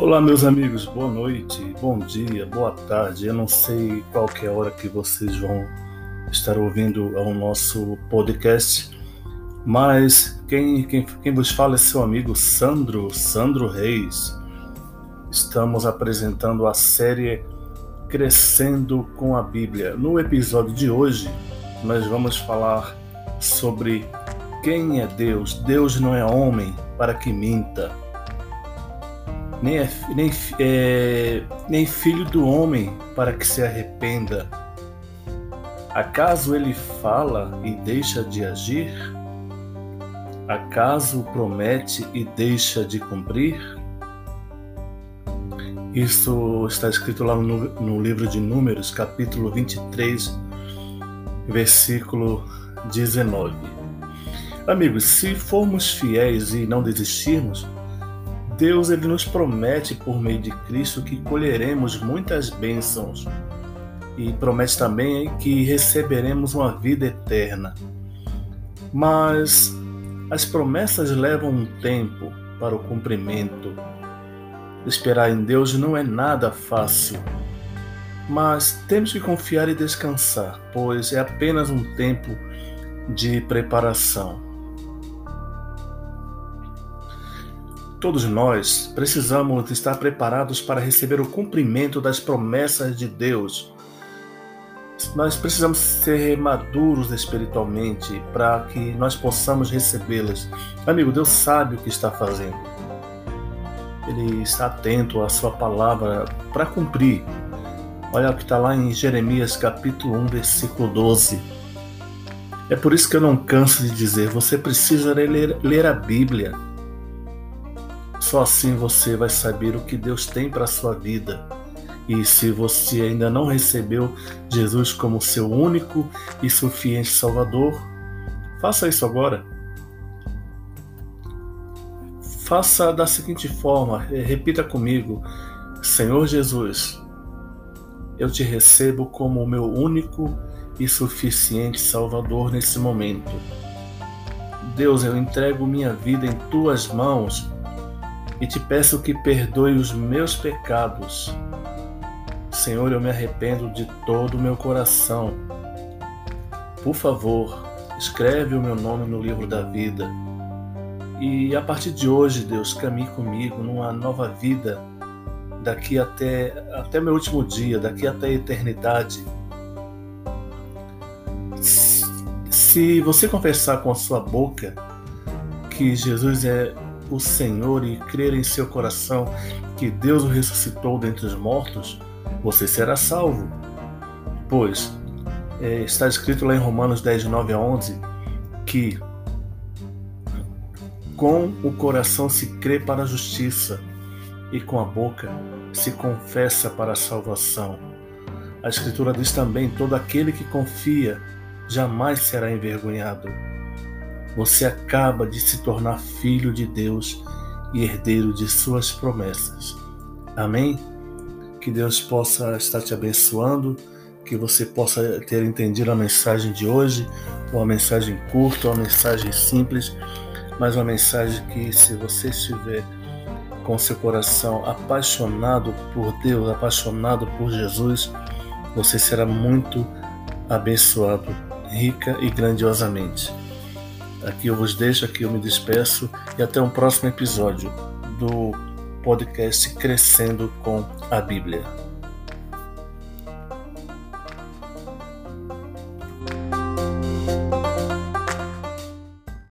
Olá, meus amigos, boa noite, bom dia, boa tarde. Eu não sei qual é a hora que vocês vão estar ouvindo ao nosso podcast, mas quem, quem, quem vos fala é seu amigo Sandro, Sandro Reis. Estamos apresentando a série Crescendo com a Bíblia. No episódio de hoje, nós vamos falar sobre quem é Deus. Deus não é homem para que minta nem, é, nem, é, nem filho do homem para que se arrependa. Acaso ele fala e deixa de agir? Acaso promete e deixa de cumprir? Isso está escrito lá no, no livro de Números, capítulo 23, versículo 19. Amigos, se formos fiéis e não desistirmos, Deus ele nos promete por meio de Cristo que colheremos muitas bênçãos e promete também que receberemos uma vida eterna. Mas as promessas levam um tempo para o cumprimento. Esperar em Deus não é nada fácil, mas temos que confiar e descansar, pois é apenas um tempo de preparação. Todos nós precisamos estar preparados para receber o cumprimento das promessas de Deus. Nós precisamos ser maduros espiritualmente para que nós possamos recebê-las. Amigo, Deus sabe o que está fazendo. Ele está atento à sua palavra para cumprir. Olha o que está lá em Jeremias capítulo 1, versículo 12. É por isso que eu não canso de dizer, você precisa ler, ler a Bíblia só assim você vai saber o que Deus tem para a sua vida. E se você ainda não recebeu Jesus como seu único e suficiente Salvador, faça isso agora. Faça da seguinte forma, repita comigo: Senhor Jesus, eu te recebo como o meu único e suficiente Salvador nesse momento. Deus, eu entrego minha vida em tuas mãos e te peço que perdoe os meus pecados. Senhor, eu me arrependo de todo o meu coração. Por favor, escreve o meu nome no livro da vida. E a partir de hoje, Deus, caminhe comigo numa nova vida, daqui até, até meu último dia, daqui até a eternidade. Se você confessar com a sua boca que Jesus é o Senhor e crer em seu coração que Deus o ressuscitou dentre os mortos, você será salvo. Pois é, está escrito lá em Romanos 10, 9 a 11 que com o coração se crê para a justiça e com a boca se confessa para a salvação. A Escritura diz também: todo aquele que confia jamais será envergonhado você acaba de se tornar filho de Deus e herdeiro de suas promessas. Amém? Que Deus possa estar te abençoando, que você possa ter entendido a mensagem de hoje, uma mensagem curta, uma mensagem simples, mas uma mensagem que, se você estiver com seu coração apaixonado por Deus, apaixonado por Jesus, você será muito abençoado, rica e grandiosamente. Aqui eu vos deixo, aqui eu me despeço e até um próximo episódio do podcast Crescendo com a Bíblia.